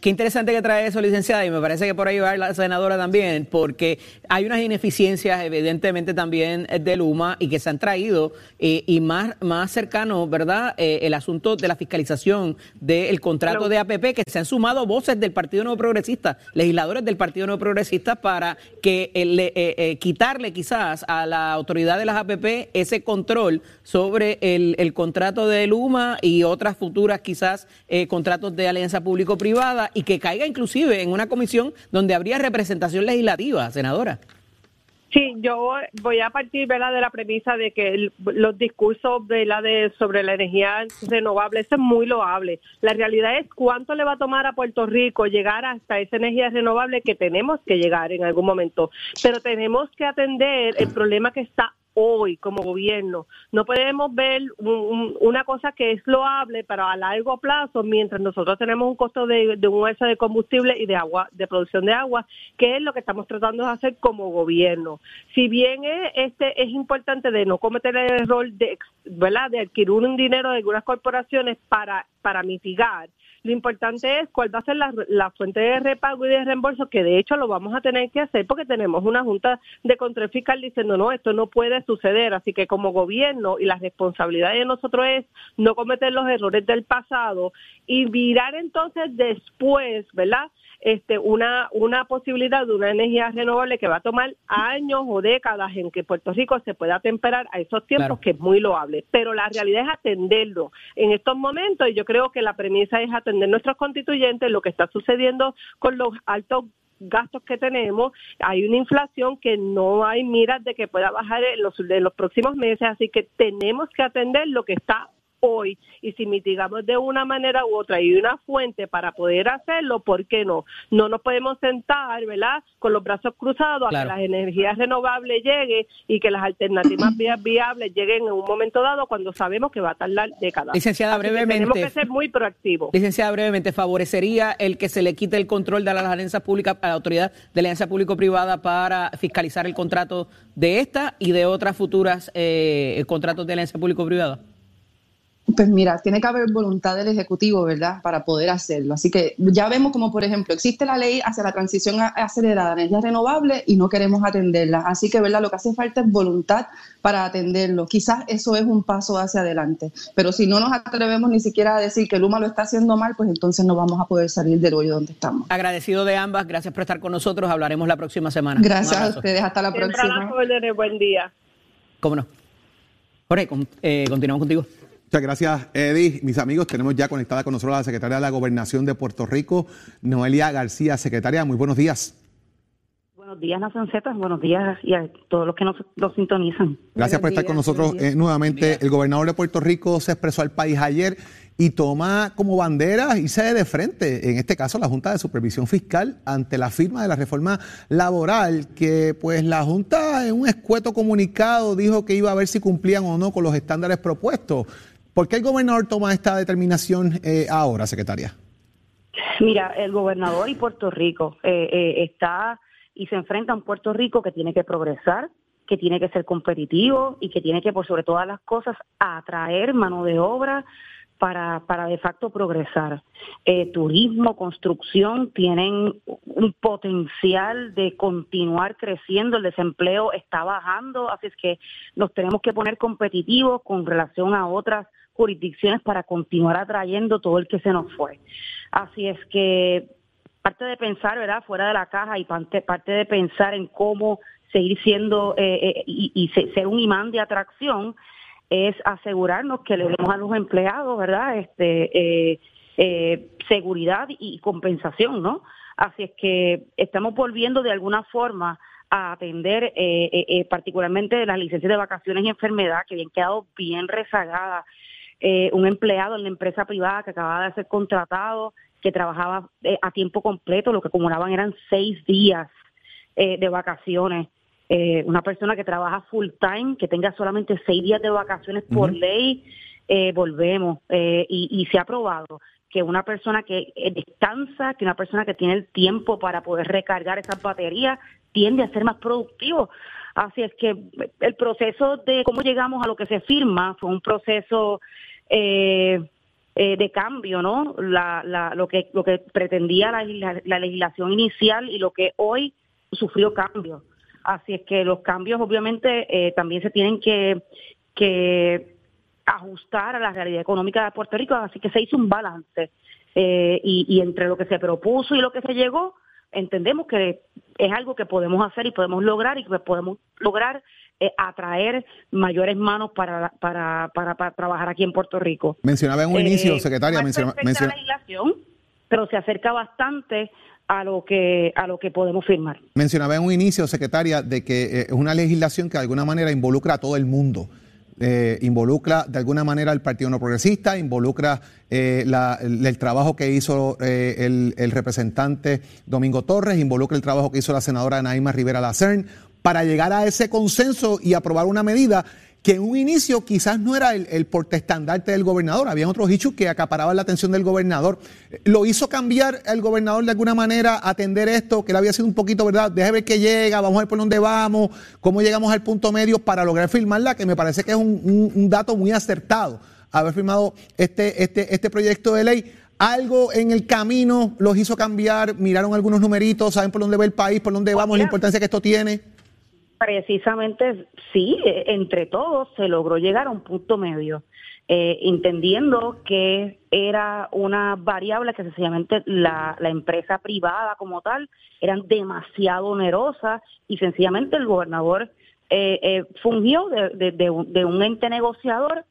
Qué interesante que trae eso, licenciada, y me parece que por ahí va la senadora también, porque hay unas ineficiencias evidentemente también de Luma y que se han traído eh, y más, más cercano, ¿verdad? Eh, el asunto de la fiscalización del contrato de APP, que se han sumado voces del Partido Nuevo Progresista, legisladores del Partido Nuevo Progresista, para que eh, quitarle quizás a la autoridad de las APP ese control sobre el, el contrato de Luma y otras futuras quizás contratos de alianza público-privada y que caiga inclusive en una comisión donde habría representación legislativa, senadora. Sí, yo voy a partir de la premisa de que los discursos la de sobre la energía renovable eso es muy loable. La realidad es cuánto le va a tomar a Puerto Rico llegar hasta esa energía renovable que tenemos que llegar en algún momento, pero tenemos que atender el problema que está hoy como gobierno. No podemos ver una cosa que es loable, pero a largo plazo, mientras nosotros tenemos un costo de, un de combustible y de agua, de producción de agua, que es lo que estamos tratando de hacer como gobierno. Si bien es, este es importante de no cometer el error de, ¿verdad? de adquirir un dinero de algunas corporaciones para, para mitigar, lo importante es cuál va a ser la, fuente de repago y de reembolso, que de hecho lo vamos a tener que hacer porque tenemos una Junta de Control Fiscal diciendo, no, esto no puede suceder. Así que como gobierno y la responsabilidad de nosotros es no cometer los errores del pasado y virar entonces después, ¿verdad? Este, una, una posibilidad de una energía renovable que va a tomar años o décadas en que Puerto Rico se pueda temperar a esos tiempos, que es muy loable. Pero la realidad es atenderlo en estos momentos y yo creo que la premisa es atender nuestros constituyentes, lo que está sucediendo con los altos gastos que tenemos, hay una inflación que no hay miras de que pueda bajar en los, en los próximos meses, así que tenemos que atender lo que está hoy y si mitigamos de una manera u otra y una fuente para poder hacerlo, ¿por qué no? No nos podemos sentar, ¿verdad? Con los brazos cruzados a que las energías renovables lleguen y que las alternativas viables lleguen en un momento dado cuando sabemos que va a tardar décadas. Licenciada, brevemente. tenemos que ser muy proactivos. Licenciada, brevemente, ¿favorecería el que se le quite el control de las alianzas públicas a la autoridad de alianza público-privada para fiscalizar el contrato de esta y de otras futuras eh, contratos de alianza público-privada? Pues mira, tiene que haber voluntad del Ejecutivo, ¿verdad?, para poder hacerlo. Así que ya vemos como, por ejemplo, existe la ley hacia la transición acelerada de energía renovable y no queremos atenderla. Así que, ¿verdad?, lo que hace falta es voluntad para atenderlo. Quizás eso es un paso hacia adelante. Pero si no nos atrevemos ni siquiera a decir que Luma lo está haciendo mal, pues entonces no vamos a poder salir del hoyo donde estamos. Agradecido de ambas. Gracias por estar con nosotros. Hablaremos la próxima semana. Gracias a ustedes. Hasta la próxima. Buen día. ¿Cómo no? Jorge, eh, continuamos contigo. Muchas gracias, Eddie. Mis amigos, tenemos ya conectada con nosotros a la secretaria de la Gobernación de Puerto Rico, Noelia García. Secretaria, muy buenos días. Buenos días, Nación Z. Buenos días y a todos los que nos, sintonizan. Gracias por estar con nosotros eh, nuevamente. El gobernador de Puerto Rico se expresó al país ayer y toma como bandera y se de frente, en este caso la Junta de Supervisión Fiscal, ante la firma de la reforma laboral, que pues la Junta en un escueto comunicado dijo que iba a ver si cumplían o no con los estándares propuestos. ¿Por qué el gobernador toma esta determinación eh, ahora, secretaria? Mira, el gobernador y Puerto Rico eh, eh, está y se enfrenta a un Puerto Rico que tiene que progresar, que tiene que ser competitivo y que tiene que, por sobre todas las cosas, atraer mano de obra para, para de facto progresar. turismo, construcción tienen un potencial de continuar creciendo, el desempleo está bajando, así es que nos tenemos que poner competitivos con relación a otras jurisdicciones para continuar atrayendo todo el que se nos fue. Así es que parte de pensar, ¿verdad?, fuera de la caja y parte, de pensar en cómo seguir siendo eh, eh, y, ser un imán de atracción es asegurarnos que le demos a los empleados, ¿verdad?, este, eh, eh, seguridad y compensación, ¿no? Así es que estamos volviendo de alguna forma a atender particularmente las licencias de vacaciones y enfermedad que habían quedado bien rezagadas. Eh, un empleado en la empresa privada que acababa de ser contratado, que trabajaba eh, a tiempo completo, lo que acumulaban eran seis días eh, de vacaciones. Una persona que trabaja full time, que tenga solamente seis días de vacaciones por ley, volvemos. Y, y se ha probado que una persona que descansa, que una persona que tiene el tiempo para poder recargar esas baterías, tiende a ser más productivo. Así es que el proceso de cómo llegamos a lo que se firma fue un proceso eh, eh, de cambio, ¿no? La, la, lo que lo que pretendía la, legisla- la legislación inicial y lo que hoy sufrió cambio. Así es que los cambios, obviamente, eh, también se tienen que, que ajustar a la realidad económica de Puerto Rico. Así que se hizo un balance eh, y entre lo que se propuso y lo que se llegó, entendemos que es algo que podemos hacer y podemos lograr y que podemos lograr eh, atraer mayores manos para, para, para, para trabajar aquí en Puerto Rico. Mencionaba en un Eh, inicio, secretaria, es menciona- legislación, pero se acerca bastante a lo que a lo que podemos firmar. mencionaba en un inicio, secretaria, de que eh, es una legislación que de alguna manera involucra a todo el mundo. Eh, involucra de alguna manera al Partido No Progresista, involucra eh, la- el, el trabajo que hizo eh, el, el representante Domingo Torres, involucra el trabajo que hizo la senadora Naima Rivera Lacern, para llegar a ese consenso y aprobar una medida que en un inicio quizás no era el, el portaestandarte del gobernador, había otros issues que acaparaban la atención del gobernador. ¿Lo hizo cambiar el gobernador de alguna manera atender esto, que le había sido un poquito, ¿verdad? Deje ver qué llega, vamos a ver por dónde vamos, cómo llegamos al punto medio para lograr firmarla, que me parece que es un, un- un dato muy acertado, haber firmado este, este, este proyecto de ley. Algo en el camino los hizo cambiar, miraron algunos numeritos, saben por dónde va el país, por dónde vamos, la importancia que esto tiene. Precisamente sí, eh, entre todos se logró llegar a un punto medio, eh, entendiendo que era una variable que sencillamente la, la empresa privada como tal eran demasiado onerosas y sencillamente el gobernador eh, eh, fungió de, un- ente negociador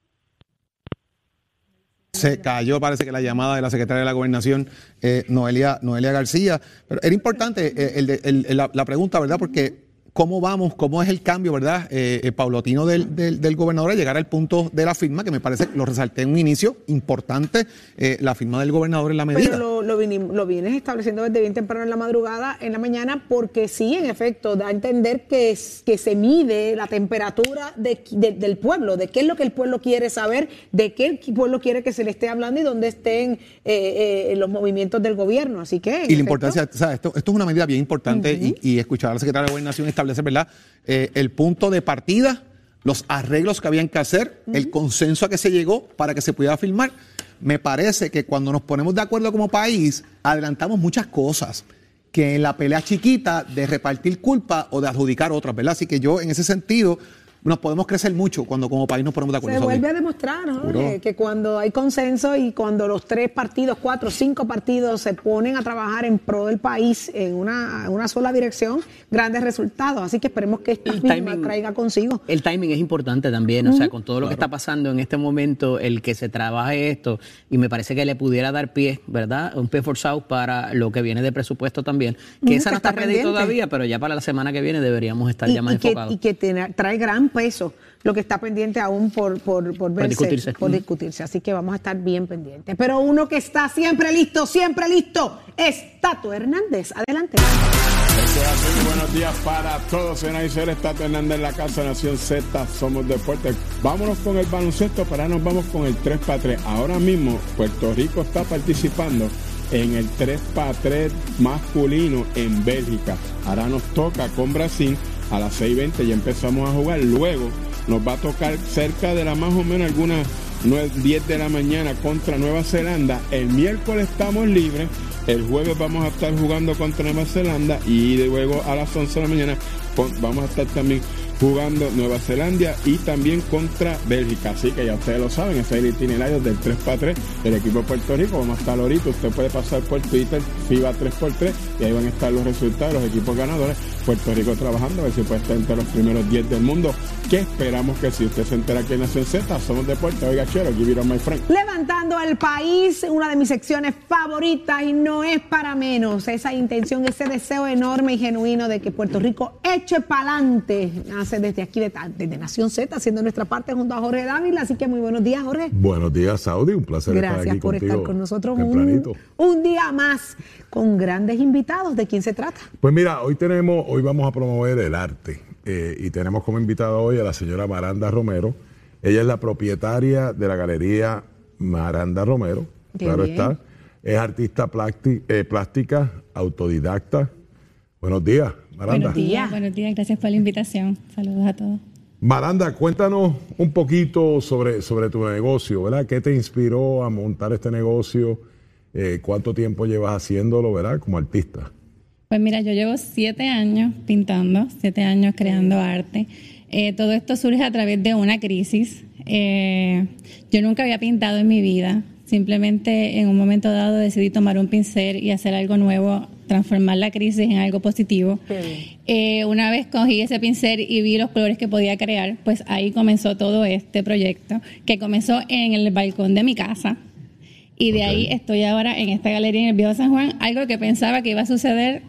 Se cayó, parece que la llamada de la secretaria de la Gobernación, eh, Noelia, Noelia García. Pero era importante eh, el- el- la, la pregunta, ¿verdad? Porque cómo vamos, cómo es el cambio, ¿verdad? Eh, eh, paulatino del, del- del gobernador a llegar al punto de la firma, que me parece, lo resalté en un inicio, importante, eh, la firma del gobernador en la medida. Pero lo, lo, vinim- lo vienes estableciendo desde bien temprano en la madrugada, en la mañana, porque sí, en efecto, da a entender que, es- que se mide la temperatura de- de- del pueblo, de qué es lo que el pueblo quiere saber, de qué el pueblo quiere que se le esté hablando y dónde estén eh, los movimientos del gobierno. Así que. Y la efecto, importancia, o sea, esto, esto es una medida bien importante y, y escuchar a la secretaria de Gobernación establecer, ¿verdad? Eh, el punto de partida, los arreglos que habían que hacer, el consenso a que se llegó para que se pudiera firmar. Me parece que cuando nos ponemos de acuerdo como país, adelantamos muchas cosas que en la pelea chiquita de repartir culpa o de adjudicar otras, ¿verdad? Así que yo, en ese sentido, nos podemos crecer mucho cuando como país nos ponemos de acuerdo. Se vuelve a demostrar ¿no? Eh, que cuando hay consenso y cuando los tres partidos, cuatro, cinco partidos se ponen a trabajar en pro del país en una, una sola dirección, grandes resultados. Así que esperemos que esta firma timing- traiga consigo. El timing es importante también, o sea, con todo lo que está pasando en este momento, el que se trabaje esto, y me parece que le pudiera dar pie, ¿verdad? Un pie forzado para lo que viene de presupuesto también. Que esa que no está, está ready pendiente. todavía, pero ya para la semana que viene deberíamos estar y, ya más y que, enfocados. y que tiene- trae gran peso lo que está pendiente aún por, por, por verse, discutirse. por discutirse. Así que vamos a estar bien pendientes. Pero uno que está siempre listo, siempre listo, es Tato Hernández. Adelante. Así. Buenos días para todos. Y señores, Tato Hernández en la Casa Nación Z. Somos Deportes. Vámonos con el baloncesto, ahora nos vamos con el 3 para 3. Ahora mismo, Puerto Rico está participando en el 3 para 3 masculino en Bélgica. Ahora nos toca con Brasil a las 6.20 y empezamos a jugar. Luego nos va a tocar cerca de la más o menos algunas 9, 10 de la mañana contra Nueva Zelanda. El miércoles estamos libres. El jueves vamos a estar jugando contra Nueva Zelanda y luego a las 11 de la mañana vamos a estar también jugando Nueva Zelanda y también contra Bélgica. Así que ya ustedes lo saben, es el itinerario del 3 para 3 del equipo de Puerto Rico. Vamos a estar ahorita. Usted puede pasar por Twitter, FIBA 3x3 y ahí van a estar los resultados, los equipos ganadores. Puerto Rico trabajando, a ver si puede estar entre los primeros 10 del mundo. Que esperamos que si usted se entera que en Nación Z, somos deporte, oiga, chero, give it on my friend. Levantando el país, una de mis secciones favoritas y no es para menos. Esa intención, ese deseo enorme y genuino de que Puerto Rico eche pa'lante. Desde aquí, de- desde Nación Z, haciendo nuestra parte junto a Jorge Dávila. Así que muy buenos días, Jorge. Buenos días, Saudi. Un placer estar Gracias aquí por contigo. estar con nosotros un, un día más con grandes invitados. ¿De quién se trata? Pues mira, hoy tenemos, hoy vamos a promover el arte eh, y tenemos como invitada hoy a la señora Maranda Romero. Ella es la propietaria de la galería Maranda Romero. Qué claro bien. está. Es artista eh, plástica, autodidacta. Buenos días, Maranda. Buenos días, buenos días, gracias por la invitación. Saludos a todos. Maranda, cuéntanos un poquito sobre, sobre tu negocio, ¿verdad? ¿Qué te inspiró a montar este negocio? Eh, ¿Cuánto tiempo llevas haciéndolo, verdad? Como artista. Pues mira, yo llevo siete años pintando, siete años creando arte. Eh, todo esto surge a través de una crisis. Eh, yo nunca había pintado en mi vida. Simplemente en un momento dado decidí tomar un pincel y hacer algo nuevo, transformar la crisis en algo positivo. Eh, una vez cogí ese pincel y vi los colores que podía crear, pues ahí comenzó todo este proyecto, que comenzó en el balcón de mi casa. Y de ahí estoy ahora en esta galería en el Viejo San Juan, algo que pensaba que iba a suceder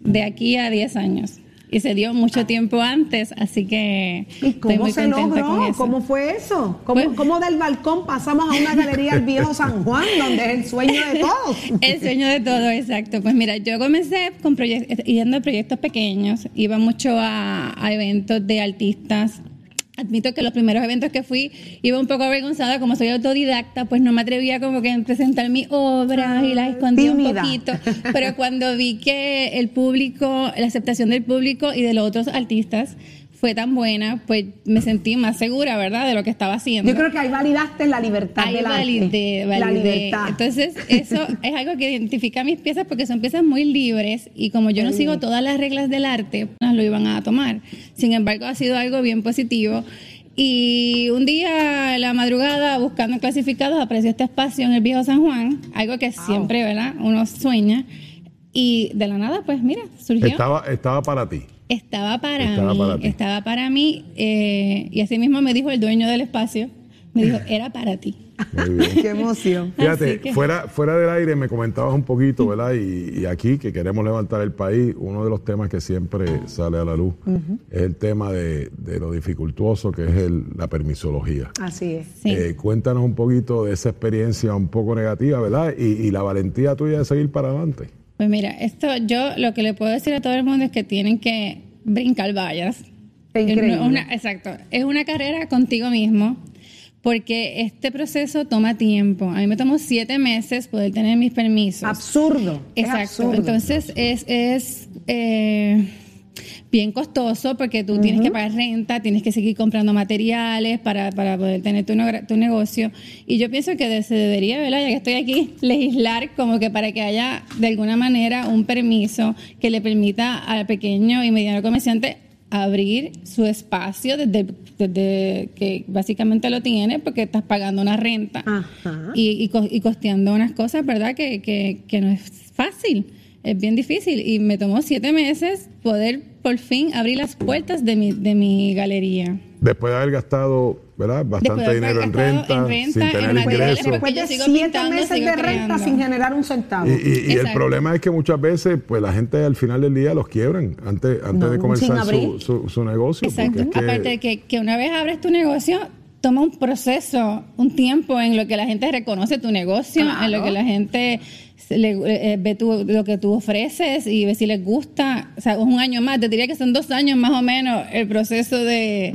de aquí a 10 años. Y se dio mucho tiempo antes, así que estoy ¿Cómo muy se contenta con logró? eso. ¿Cómo fue eso? ¿Cómo, cómo del balcón pasamos a una galería del viejo San Juan, donde es el sueño de todos? El sueño de todo, exacto. Pues mira, yo comencé con proyectos, yendo a proyectos pequeños, iba mucho a, a eventos de artistas. Admito que los primeros eventos que fui iba un poco avergonzada, como soy autodidacta, pues no me atrevía como que a presentar mis obras y las escondía un poquito. Pero cuando vi que el público, la aceptación del público y de los otros artistas fue tan buena, pues me sentí más segura, ¿verdad?, de lo que estaba haciendo. Yo creo que ahí validaste la libertad Ahí del arte. validé, La validé. libertad. Entonces, eso es algo que identifica mis piezas porque son piezas muy libres y como yo no sigo todas las reglas del arte, no lo iban a tomar. Sin embargo, ha sido algo bien positivo. Y un día, en la madrugada, buscando clasificados, apareció este espacio en el viejo San Juan, algo que siempre, ¿verdad? Uno sueña. Y de la nada, pues mira, surgió. Estaba, estaba para ti. Estaba para Estaba mí, para ti. estaba para mí, eh, y así mismo me dijo el dueño del espacio, me dijo, era para ti. Muy bien. Qué emoción. Fíjate, que- fuera, fuera del aire me comentabas un poquito, ¿verdad? Y, y aquí que queremos levantar el país, uno de los temas que siempre sale a la luz es el tema de, de lo dificultuoso que es el- la permisología. Así es. Eh, cuéntanos un poquito de esa experiencia un poco negativa, ¿verdad? Y, y la valentía tuya de seguir para adelante. Pues mira, esto yo lo que le puedo decir a todo el mundo es que tienen que brincar vallas. increíble. Es una- exacto. Es una carrera contigo mismo, porque este proceso toma tiempo. A mí me tomó siete meses poder tener mis permisos. Absurdo. es Exacto. absurdo. Entonces es, es eh, bien costoso porque tú tienes que pagar renta, tienes que seguir comprando materiales para, para poder tener tu, tu negocio. Y yo pienso que se debería, ¿verdad? ya que estoy aquí, legislar como que para que haya de alguna manera un permiso que le permita al pequeño y mediano comerciante abrir su espacio desde, desde que básicamente lo tiene porque estás pagando una renta y, y, co- y costeando unas cosas, ¿verdad? Que, que, que no es fácil, es bien difícil. Y me tomó siete meses poder por fin abrir las puertas de mi, de mi galería. Después de haber gastado, ¿verdad? Bastante Después de haber dinero en renta, en renta, sin en tener materiales, ingresos. Después de yo sigo siete pintando, meses sigo de renta creando. sin generar un centavo. Y, y- y el problema es que muchas veces, pues la gente al final del día los quiebran antes, antes No, de comenzar su, su- su negocio. Exacto. porque es que- Aparte de que, que una vez abres tu negocio, toma un proceso, un tiempo en lo que la gente reconoce tu negocio, en lo que la gente le- eh, ve tu- lo que tú ofreces y ve si les gusta. O sea, es un año más, te diría que son dos años más o menos el proceso de,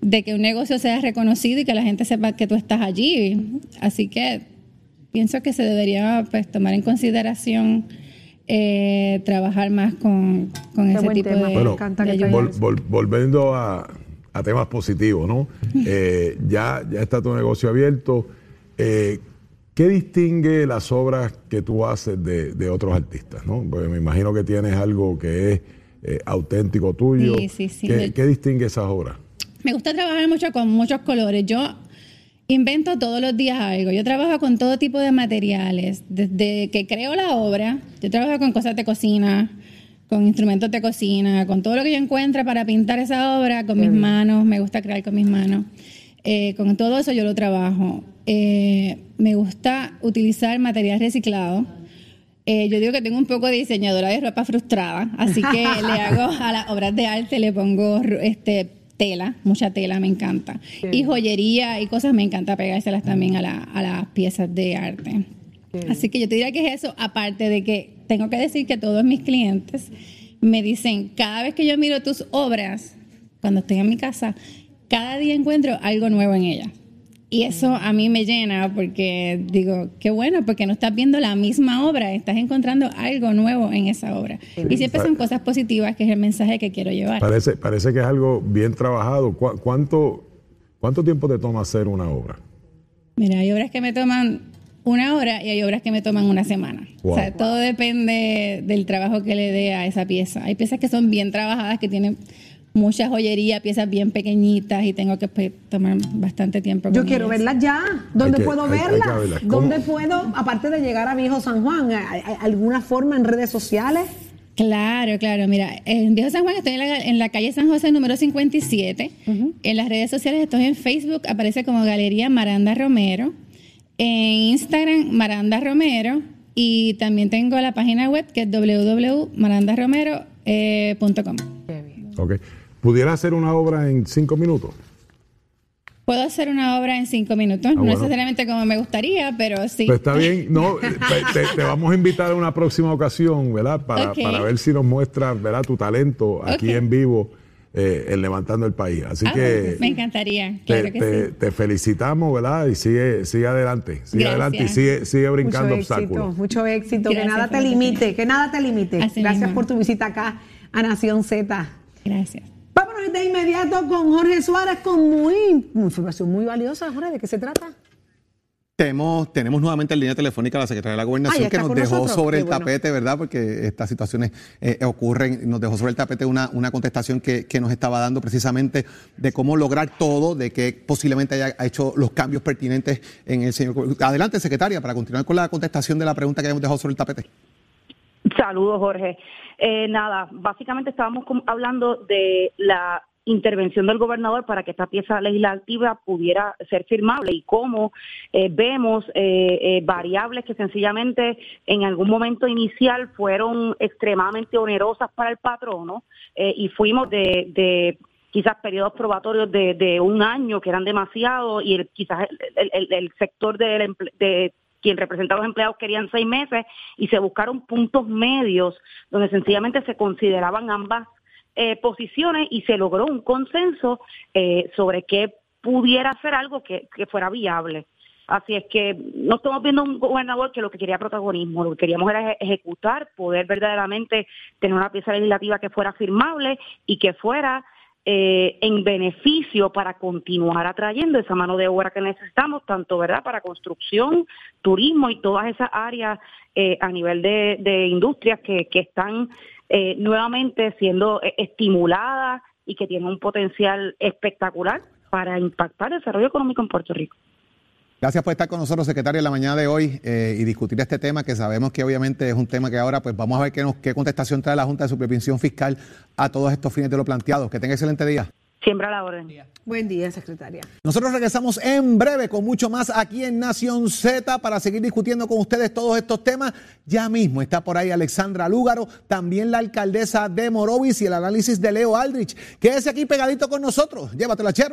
de que un negocio sea reconocido y que la gente sepa que tú estás allí. Así que pienso que se debería pues tomar en consideración eh, trabajar más con, con ese tipo tema, de, Bueno, que vol- volviendo a, a temas positivos, ¿no? Eh, ya, ya está tu negocio abierto. Eh, ¿Qué distingue las obras que tú haces de, de otros artistas, no? Porque me imagino que tienes algo que es eh, auténtico tuyo. Sí, sí, sí. ¿Qué, qué distingue esas obras? Me gusta trabajar mucho con muchos colores. Yo invento todos los días algo. Yo trabajo con todo tipo de materiales. Desde que creo la obra, yo trabajo con cosas de cocina, con instrumentos de cocina, con todo lo que yo encuentre para pintar esa obra con mis manos, me gusta crear con mis manos. Eh, con todo eso yo lo trabajo. Eh, me gusta utilizar material reciclado. Eh, yo digo que tengo un poco de diseñadora de ropa frustrada, así que le hago a las obras de arte, le pongo este, tela, mucha tela, me encanta. Y joyería y cosas, me encanta pegárselas también a, la, a las piezas de arte. Así que yo te diría que es eso, aparte de que tengo que decir que todos mis clientes me dicen, cada vez que yo miro tus obras, cuando estoy en mi casa, cada día encuentro algo nuevo en ella. Y eso a mí me llena porque digo, qué bueno, porque no estás viendo la misma obra, estás encontrando algo nuevo en esa obra. Y siempre son cosas positivas, que es el mensaje que quiero llevar. Parece, parece que es algo bien trabajado. ¿Cuánto, ¿Cuánto tiempo te toma hacer una obra? Mira, hay obras que me toman una hora y hay obras que me toman una semana. O sea, todo depende del trabajo que le dé a esa pieza. Hay piezas que son bien trabajadas, que tienen mucha joyería, piezas bien pequeñitas y tengo que pues, tomar bastante tiempo. Yo quiero verlas ya. ¿Dónde puedo verlas? ¿Dónde puedo, aparte de llegar a Viejo San Juan, alguna forma en redes sociales? Claro, claro. Mira, en Viejo San Juan estoy en la, calle San José número 57. En las redes sociales estoy en Facebook, aparece como Galería Maranda Romero. En Instagram, Maranda Romero. Y también tengo la página web que es www.marandaromero.com. Ok. ¿Pudiera hacer una obra en cinco minutos? Puedo hacer una obra en cinco minutos, ah, no necesariamente como me gustaría, pero sí. Pues está bien, no, te, vamos a invitar a una próxima ocasión, ¿verdad? Para, para ver si nos muestras, ¿verdad? Tu talento aquí en vivo eh, en Levantando el País. Así ah, que... Me encantaría, claro te, que sí. te, felicitamos, ¿verdad? Y sigue, sigue adelante, sigue adelante y sigue, sigue brincando mucho obstáculos. Éxito, mucho éxito, que nada te limite, que nada te limite. Gracias por tu visita acá a Nación Z. Gracias. Vámonos de inmediato con Jorge Suárez con muy, información muy valiosa. Jorge, ¿de qué se trata? Tenemos, tenemos nuevamente en línea telefónica a la secretaria de la Gobernación que nos dejó sobre el tapete, ¿verdad? Porque estas situaciones eh, ocurren, nos dejó sobre el tapete una, una contestación que, que, nos estaba dando precisamente de cómo lograr todo, de que posiblemente haya hecho los cambios pertinentes en el señor. Adelante, secretaria, para continuar con la contestación de la pregunta que hemos dejado sobre el tapete. Saludos, Jorge. Eh, nada, básicamente estábamos hablando de la intervención del gobernador para que esta pieza legislativa pudiera ser firmable y cómo eh, vemos eh, variables que sencillamente en algún momento inicial fueron extremadamente onerosas para el patrono y fuimos de, quizás periodos probatorios de, un año que eran demasiado y el, quizás el, sector de quien representaba a los empleados querían seis meses y se buscaron puntos medios donde sencillamente se consideraban ambas eh, posiciones y se logró un consenso eh, sobre qué pudiera ser algo que, fuera viable. Así es que no estamos viendo un gobernador que lo que quería protagonismo, lo que queríamos era ejecutar, poder verdaderamente tener una pieza legislativa que fuera firmable y que fuera eh, en beneficio para continuar atrayendo esa mano de obra que necesitamos, tanto verdad para construcción, turismo y todas esas áreas eh, a nivel de, industrias que, que están eh, nuevamente siendo estimuladas y que tienen un potencial espectacular para impactar el desarrollo económico en Puerto Rico. Gracias por estar con nosotros, secretario, en la mañana de hoy eh, y discutir este tema que sabemos que obviamente es un tema que ahora pues vamos a ver qué, nos, qué contestación trae la Junta de Supervisión Fiscal a todos estos fines de lo planteado. Que tenga excelente día. Siempre a la orden. Buen día, secretaria. Nosotros regresamos en breve con mucho más aquí en Nación Z para seguir discutiendo con ustedes todos estos temas. Ya mismo está por ahí Alexandra Lúgaro, también la alcaldesa de Morovis y el análisis de Leo Aldrich. Quédese aquí pegadito con nosotros. Llévatela, chero.